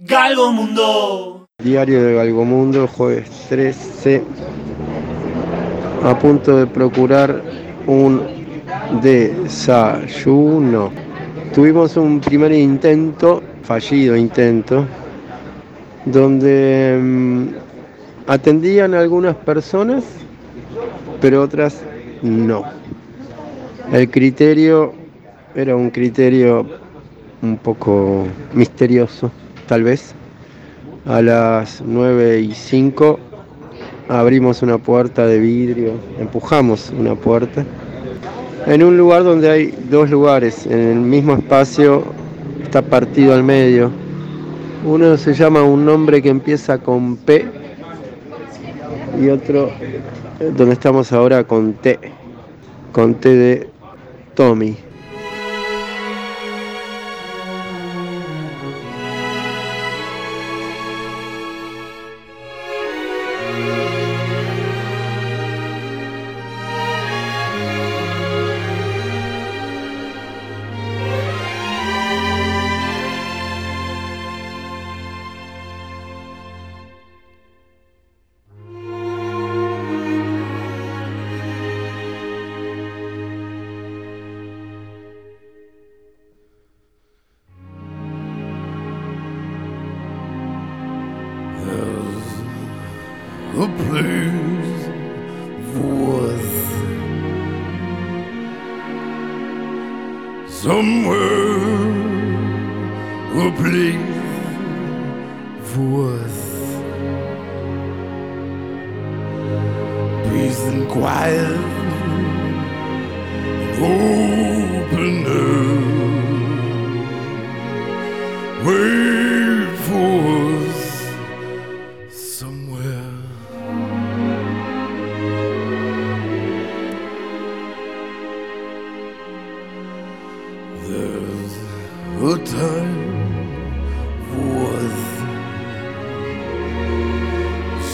Galgo Mundo. Diario de Galgomundo, jueves 13. A punto de procurar un desayuno. Tuvimos un primer intento, fallido intento, donde mm, atendían algunas personas, pero otras no. El criterio era un criterio un poco misterioso, tal vez. A las 9 y 5 abrimos una puerta de vidrio, empujamos una puerta, en un lugar donde hay dos lugares, en el mismo espacio está partido al medio. Uno se llama un nombre que empieza con P y otro eh, donde estamos ahora con T, con T de Tommy. Somewhere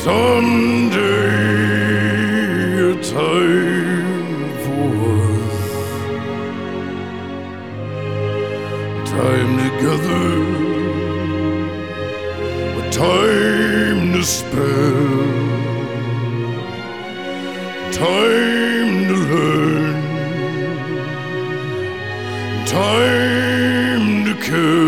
someday a time worth time together. A time to spare. Time to learn. Time to care.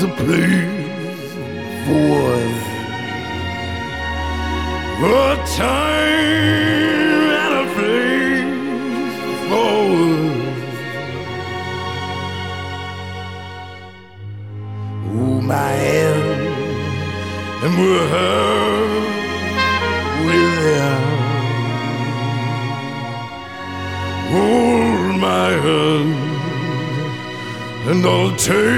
A place for. A time and a place forward. Hold my hand, and we're here with. Hold my hand, and I'll take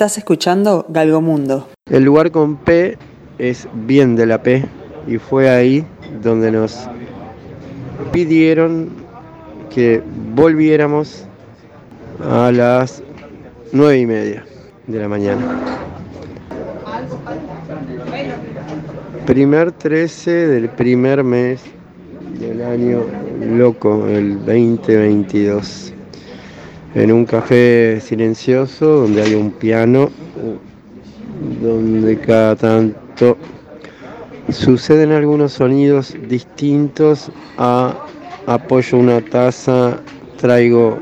Estás escuchando Galgomundo. El lugar con P es bien de la P y fue ahí donde nos pidieron que volviéramos a las nueve y media de la mañana. Primer 13 del primer mes del año loco, el 2022. En un café silencioso donde hay un piano, donde cada tanto suceden algunos sonidos distintos a apoyo una taza, traigo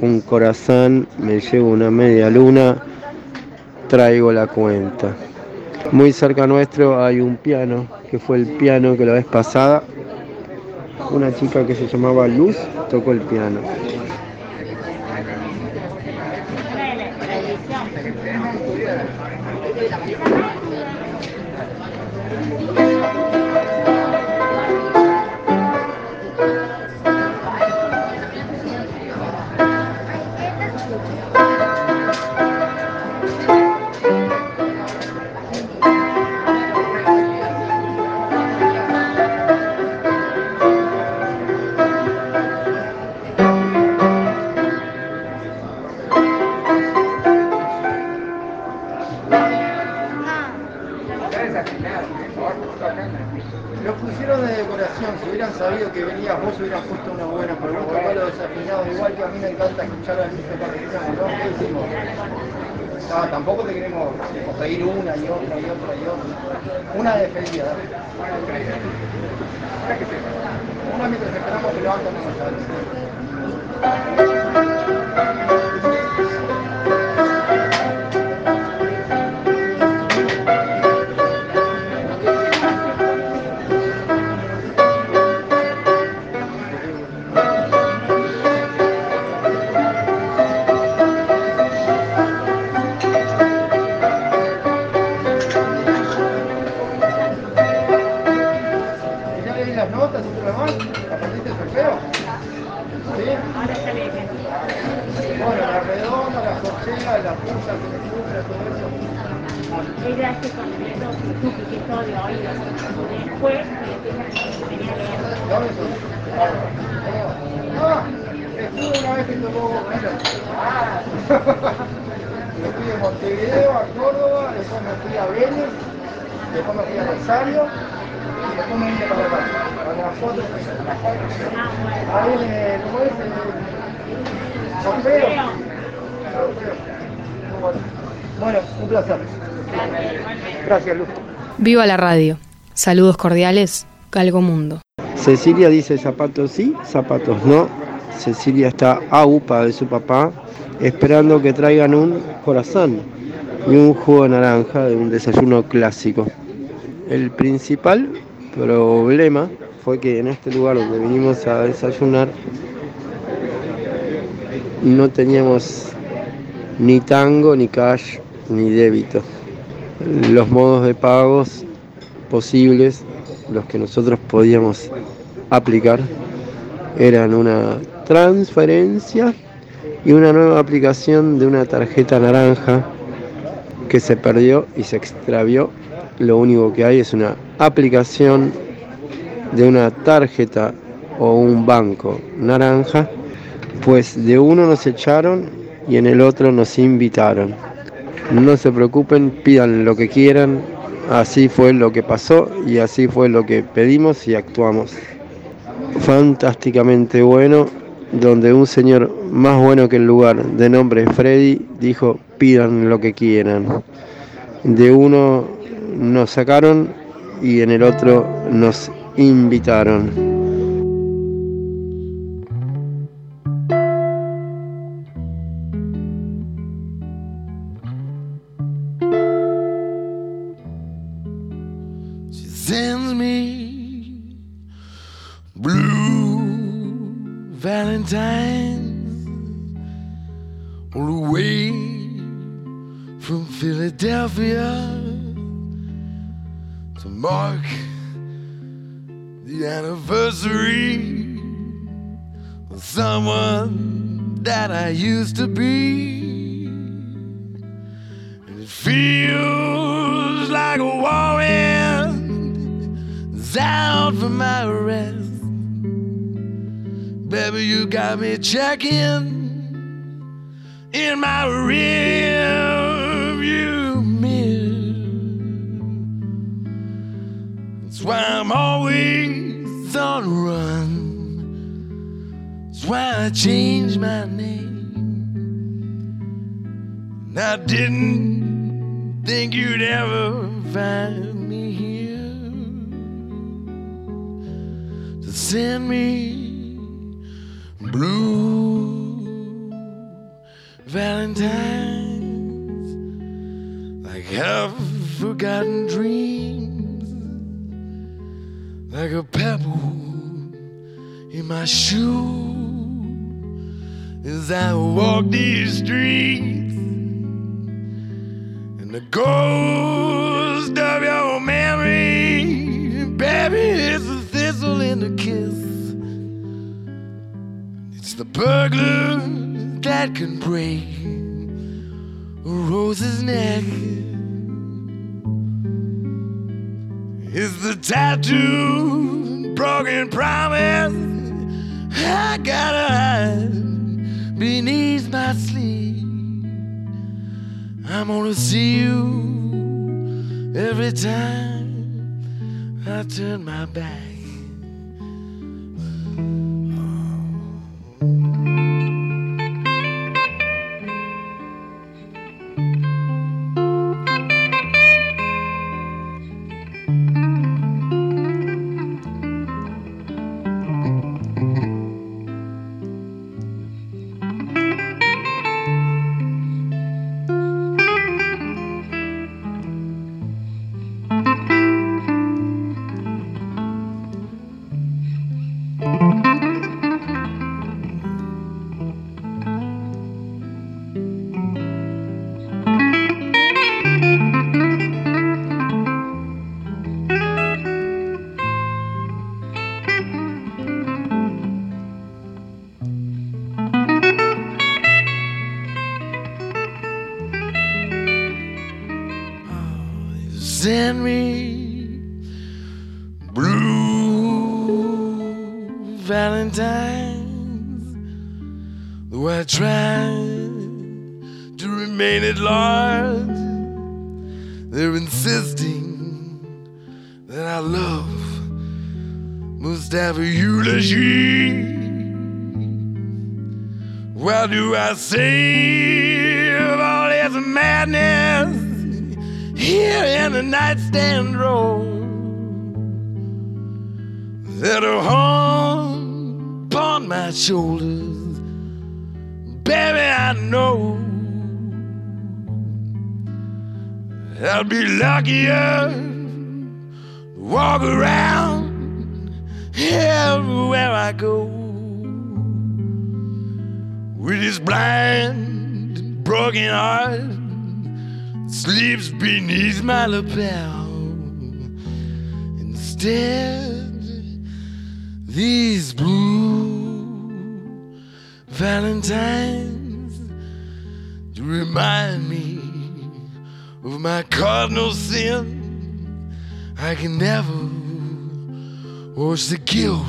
un corazón, me llevo una media luna, traigo la cuenta. Muy cerca nuestro hay un piano, que fue el piano que la vez pasada, una chica que se llamaba Luz tocó el piano. Pedir una y otra y otra y otra. Una despedida, dale. Una mientras esperamos que levanten ¿Ya Gracias, Luz. Viva la radio. Saludos cordiales, Galgo Mundo. Cecilia dice zapatos sí, zapatos no. Cecilia está a UPA de su papá esperando que traigan un corazón y un jugo de naranja de un desayuno clásico. El principal problema fue que en este lugar donde vinimos a desayunar no teníamos ni tango, ni cash, ni débito. Los modos de pagos posibles, los que nosotros podíamos aplicar, eran una transferencia y una nueva aplicación de una tarjeta naranja que se perdió y se extravió. Lo único que hay es una aplicación de una tarjeta o un banco naranja, pues de uno nos echaron y en el otro nos invitaron. No se preocupen, pidan lo que quieran, así fue lo que pasó y así fue lo que pedimos y actuamos. Fantásticamente bueno, donde un señor más bueno que el lugar, de nombre Freddy, dijo pidan lo que quieran. De uno nos sacaron y en el otro nos invitaron. Used to be. And it feels like a whirlwind is out for my rest. Baby, you got me checking in my rearview mirror. That's why I'm always on the run. That's why I changed my name. I didn't think you'd ever find me here to send me blue valentines like half forgotten dreams like a pebble in my shoe as I walk these streets and the ghost of your memory baby it's a thistle in the kiss it's the burglar that can break a rose's neck. It's the tattoo, broken promise. I gotta hide beneath my sleeve. I'm gonna see you every time I turn my back. Lord. They're insisting that I love Mustafa Eulogy. What do I say of all this madness here in the nightstand row? that are hung upon my shoulders, baby, I know. I'll be luckier to walk around everywhere I go with this blind, broken heart sleeps beneath my lapel. Instead, these blue valentines to remind me of my cardinal sin. I can never wash the guilt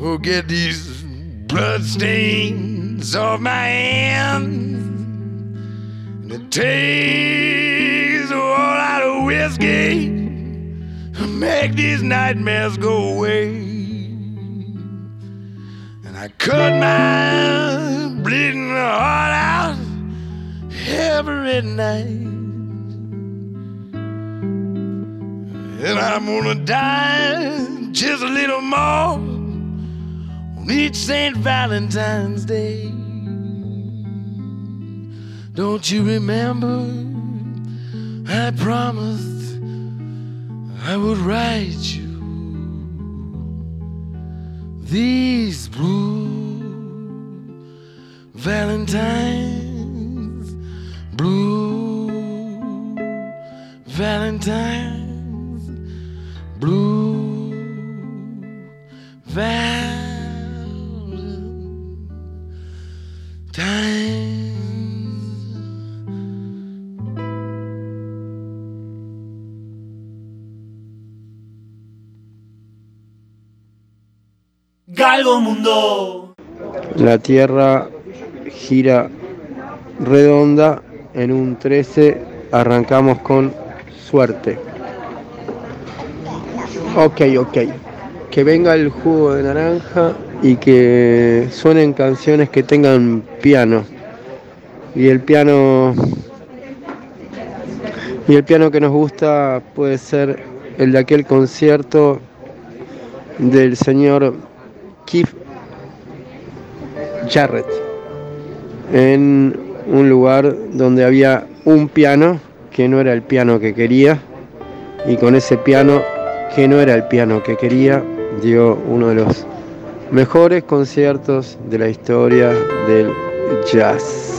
or get these bloodstains off my hands. And it takes a whole lot of whiskey to make these nightmares go away. And I cut my bleeding heart out every night. And I'm gonna die just a little more on each St. Valentine's Day. Don't you remember? I promised I would write you these blue Valentines, blue Valentines, blue Valentines. Galgo Mundo. La Tierra gira redonda en un 13 arrancamos con suerte. Ok, ok. Que venga el jugo de naranja y que suenen canciones que tengan piano. Y el piano y el piano que nos gusta puede ser el de aquel concierto del señor Keith Jarrett en un lugar donde había un piano que no era el piano que quería y con ese piano que no era el piano que quería dio uno de los mejores conciertos de la historia del jazz.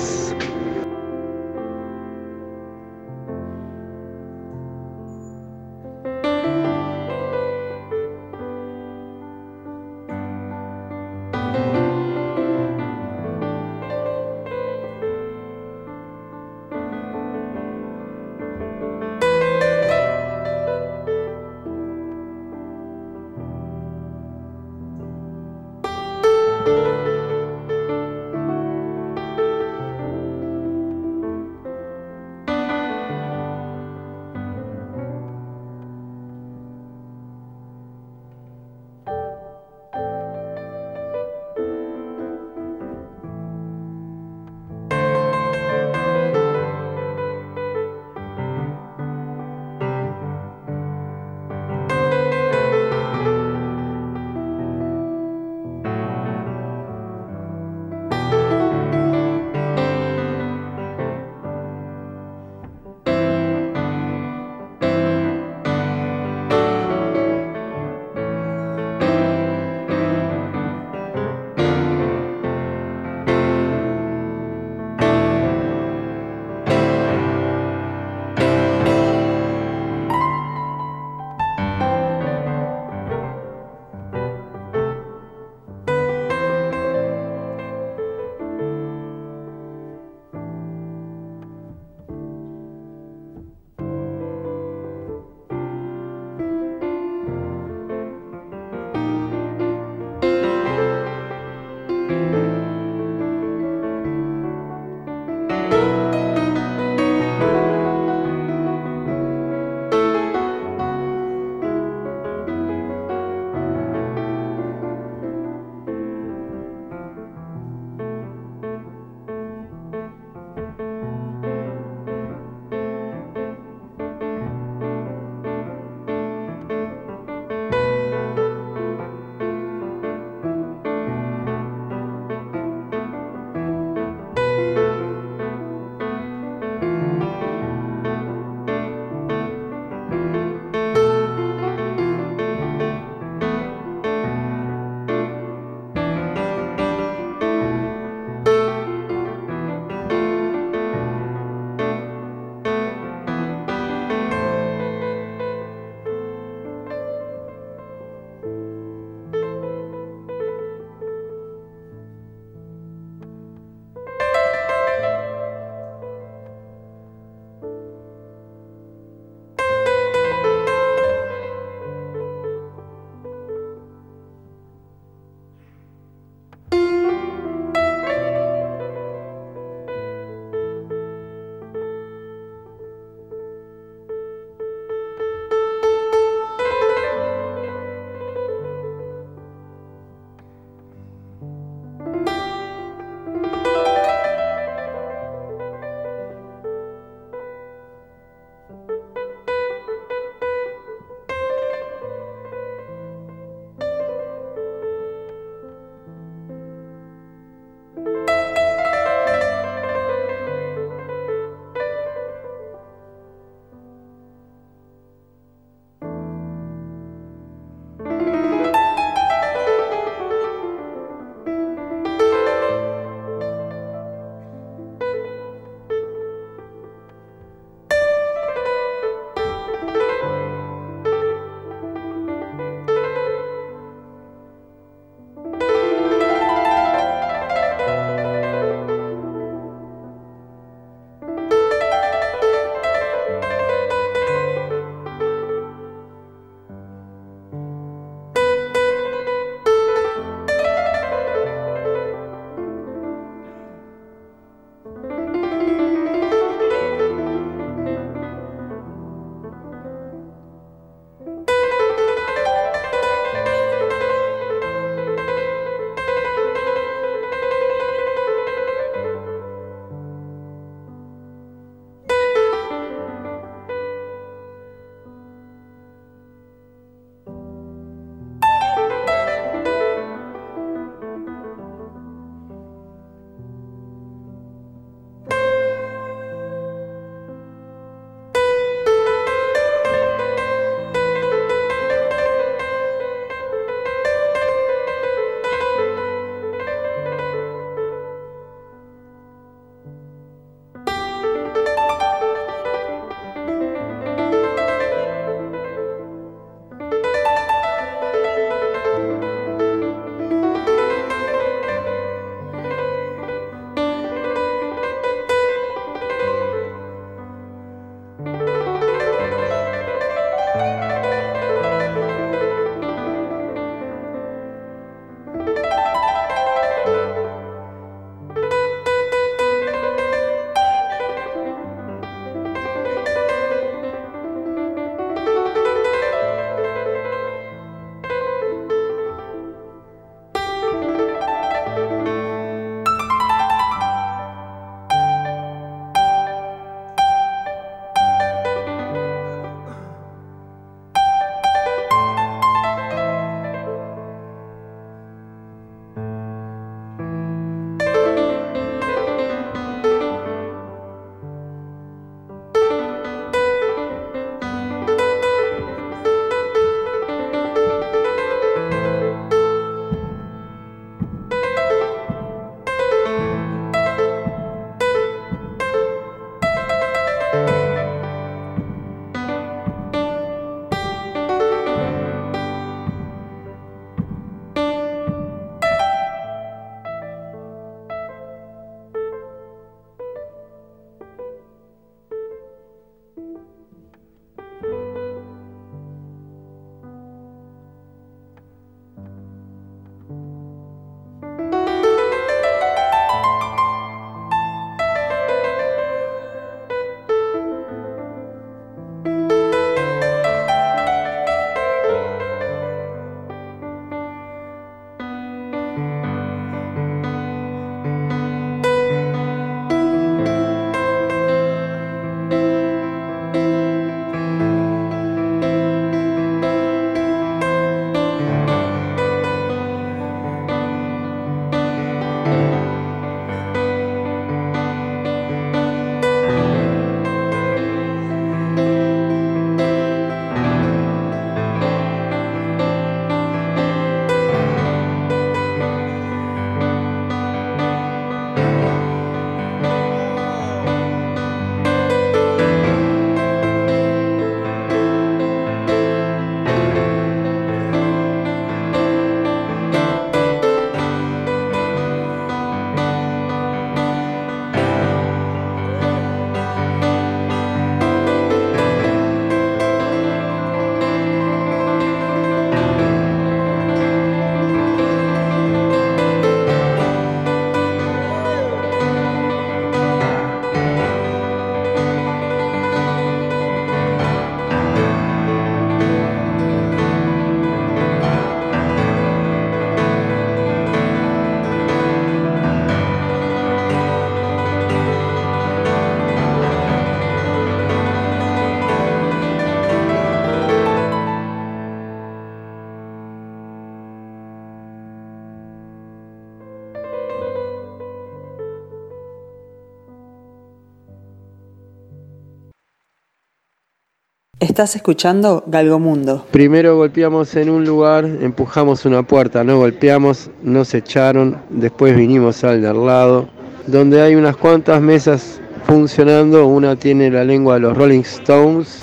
Estás escuchando Galgomundo. Primero golpeamos en un lugar, empujamos una puerta, no golpeamos, nos echaron, después vinimos al de al lado, donde hay unas cuantas mesas funcionando, una tiene la lengua de los Rolling Stones,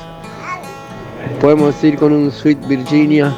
podemos ir con un Sweet Virginia.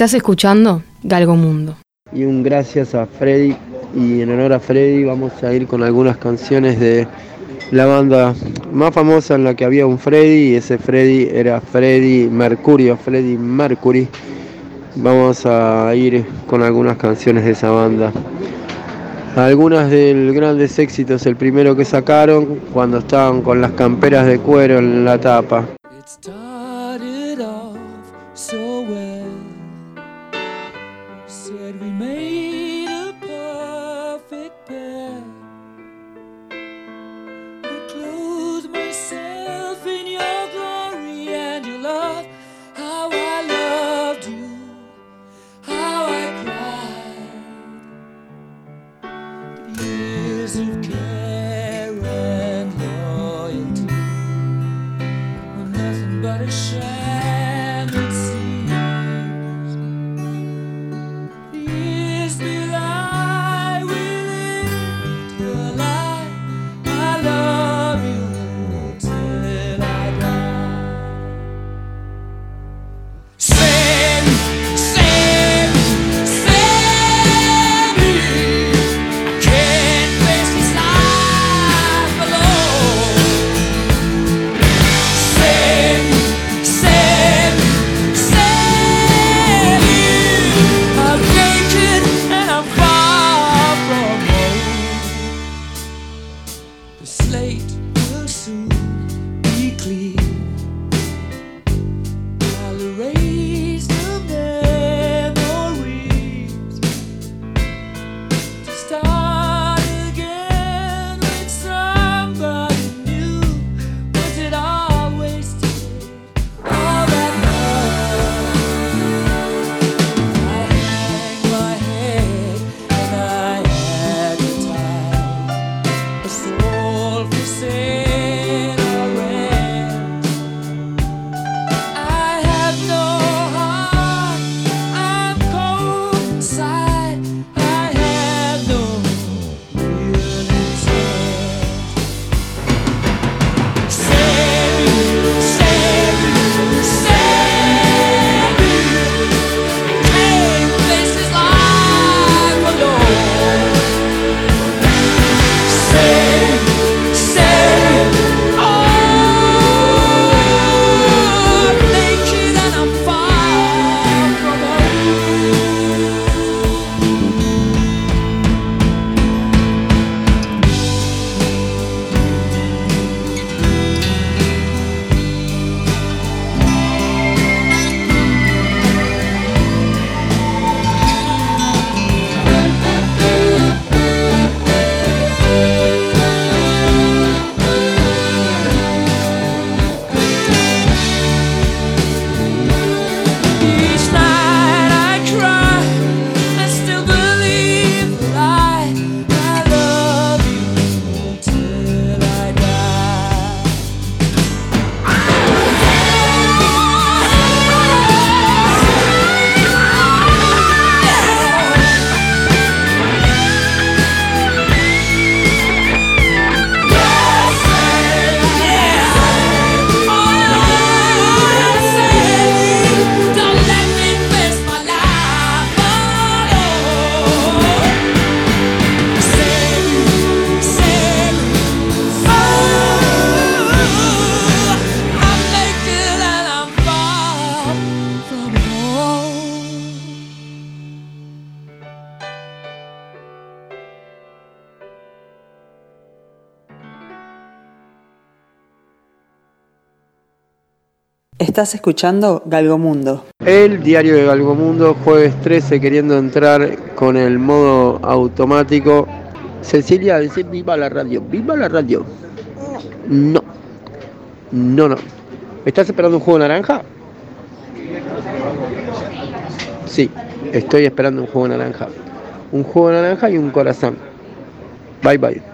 Estás escuchando Galgo Mundo. Y un gracias a Freddy y en honor a Freddy vamos a ir con algunas canciones de la banda más famosa en la que había un Freddy y ese Freddy era Freddy Mercurio, Freddy Mercury. Vamos a ir con algunas canciones de esa banda. Algunas de los grandes éxitos, el primero que sacaron cuando estaban con las camperas de cuero en la tapa. Estás escuchando Galgomundo. El diario de Galgomundo, jueves 13, queriendo entrar con el modo automático. Cecilia, decir viva la radio, viva la radio. No, no, no. ¿Estás esperando un juego naranja? Sí, estoy esperando un juego naranja. Un juego naranja y un corazón. Bye bye.